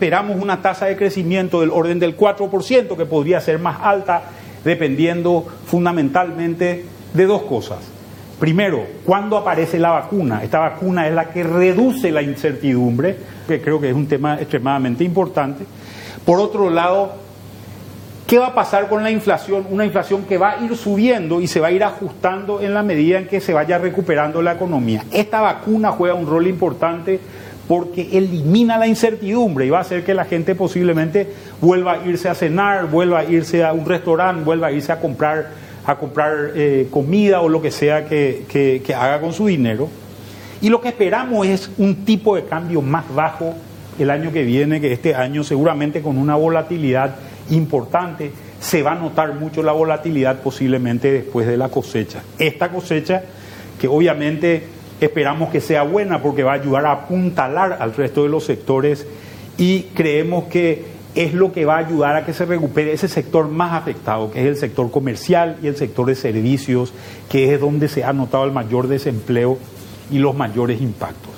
esperamos una tasa de crecimiento del orden del 4%, que podría ser más alta, dependiendo fundamentalmente de dos cosas. Primero, ¿cuándo aparece la vacuna? Esta vacuna es la que reduce la incertidumbre, que creo que es un tema extremadamente importante. Por otro lado, ¿qué va a pasar con la inflación? Una inflación que va a ir subiendo y se va a ir ajustando en la medida en que se vaya recuperando la economía. Esta vacuna juega un rol importante porque elimina la incertidumbre y va a hacer que la gente posiblemente vuelva a irse a cenar, vuelva a irse a un restaurante, vuelva a irse a comprar, a comprar eh, comida o lo que sea que, que haga con su dinero. Y lo que esperamos es un tipo de cambio más bajo el año que viene que este año, seguramente con una volatilidad importante. Se va a notar mucho la volatilidad posiblemente después de la cosecha. Esta cosecha que obviamente Esperamos que sea buena porque va a ayudar a apuntalar al resto de los sectores y creemos que es lo que va a ayudar a que se recupere ese sector más afectado, que es el sector comercial y el sector de servicios, que es donde se ha notado el mayor desempleo y los mayores impactos.